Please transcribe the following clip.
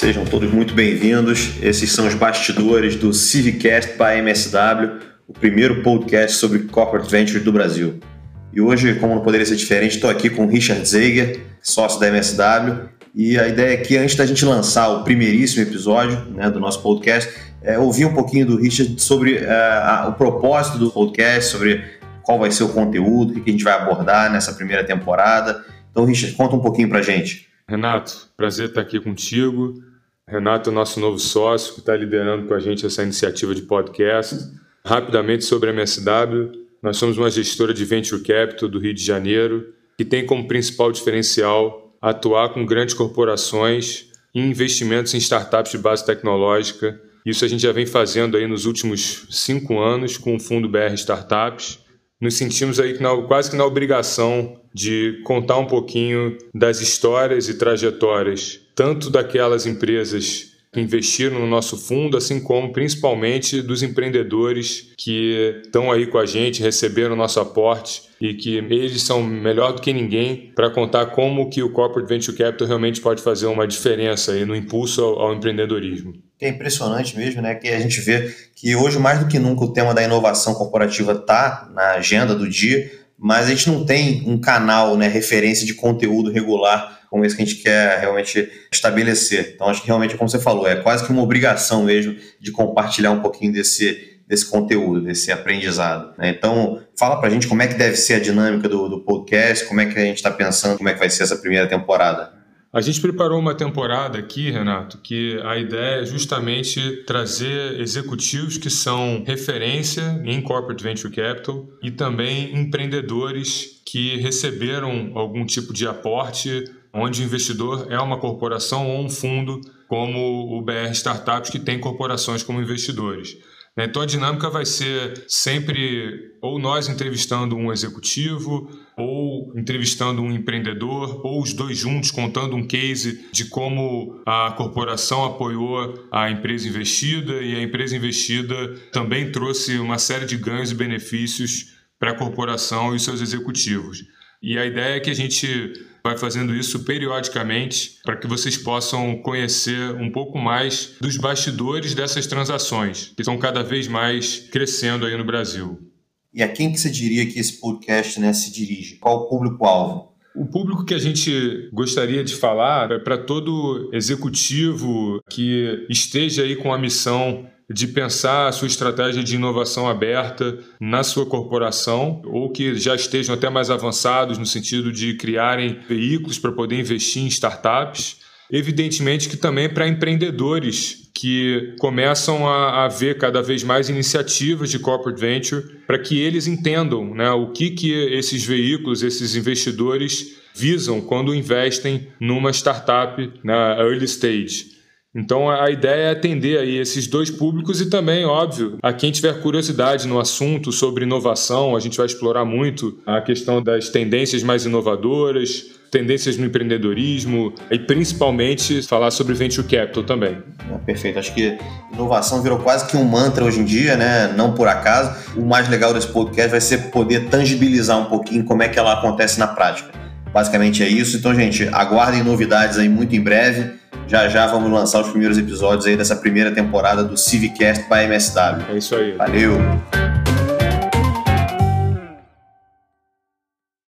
Sejam todos muito bem-vindos. Esses são os bastidores do Civicast by MSW, o primeiro podcast sobre corporate ventures do Brasil. E hoje, como não poderia ser diferente, estou aqui com o Richard Zeiger, sócio da MSW. E a ideia aqui, antes da gente lançar o primeiríssimo episódio né, do nosso podcast, é ouvir um pouquinho do Richard sobre uh, a, o propósito do podcast, sobre qual vai ser o conteúdo, o que a gente vai abordar nessa primeira temporada. Então, Richard, conta um pouquinho para gente. Renato, prazer estar aqui contigo. Renato é nosso novo sócio que está liderando com a gente essa iniciativa de podcast. Rapidamente sobre a MSW, nós somos uma gestora de Venture Capital do Rio de Janeiro que tem como principal diferencial atuar com grandes corporações em investimentos em startups de base tecnológica. Isso a gente já vem fazendo aí nos últimos cinco anos com o Fundo BR Startups nos sentimos aí quase que na obrigação de contar um pouquinho das histórias e trajetórias, tanto daquelas empresas que investiram no nosso fundo, assim como principalmente dos empreendedores que estão aí com a gente, receberam nosso aporte e que eles são melhor do que ninguém para contar como que o Corporate Venture Capital realmente pode fazer uma diferença aí no impulso ao, ao empreendedorismo. É impressionante mesmo, né? Que a gente vê que hoje, mais do que nunca, o tema da inovação corporativa está na agenda do dia, mas a gente não tem um canal, né, referência de conteúdo regular como esse que a gente quer realmente estabelecer. Então, acho que realmente, como você falou, é quase que uma obrigação mesmo de compartilhar um pouquinho desse, desse conteúdo, desse aprendizado. Né? Então, fala para a gente como é que deve ser a dinâmica do, do podcast, como é que a gente está pensando, como é que vai ser essa primeira temporada. A gente preparou uma temporada aqui, Renato, que a ideia é justamente trazer executivos que são referência em corporate venture capital e também empreendedores que receberam algum tipo de aporte, onde o investidor é uma corporação ou um fundo, como o BR Startups, que tem corporações como investidores. Né? Então a dinâmica vai ser sempre ou nós entrevistando um executivo, ou entrevistando um empreendedor, ou os dois juntos contando um case de como a corporação apoiou a empresa investida e a empresa investida também trouxe uma série de ganhos e benefícios para a corporação e seus executivos. E a ideia é que a gente vai fazendo isso periodicamente para que vocês possam conhecer um pouco mais dos bastidores dessas transações, que estão cada vez mais crescendo aí no Brasil. E a quem que você diria que esse podcast né, se dirige? Qual o público-alvo? O público que a gente gostaria de falar é para todo executivo que esteja aí com a missão de pensar a sua estratégia de inovação aberta na sua corporação, ou que já estejam até mais avançados no sentido de criarem veículos para poder investir em startups. Evidentemente que também para empreendedores que começam a, a, ver cada vez mais iniciativas de corporate venture para que eles entendam né, o que, que esses veículos, esses investidores visam quando investem numa startup na early stage. Então a ideia é atender aí esses dois públicos e também, óbvio, a quem tiver curiosidade no assunto sobre inovação, a gente vai explorar muito a questão das tendências mais inovadoras, tendências no empreendedorismo e principalmente falar sobre venture capital também. É, perfeito. Acho que inovação virou quase que um mantra hoje em dia, né? Não por acaso. O mais legal desse podcast vai ser poder tangibilizar um pouquinho como é que ela acontece na prática. Basicamente é isso. Então, gente, aguardem novidades aí muito em breve. Já já vamos lançar os primeiros episódios aí dessa primeira temporada do Civicast by MSW. É isso aí. Valeu!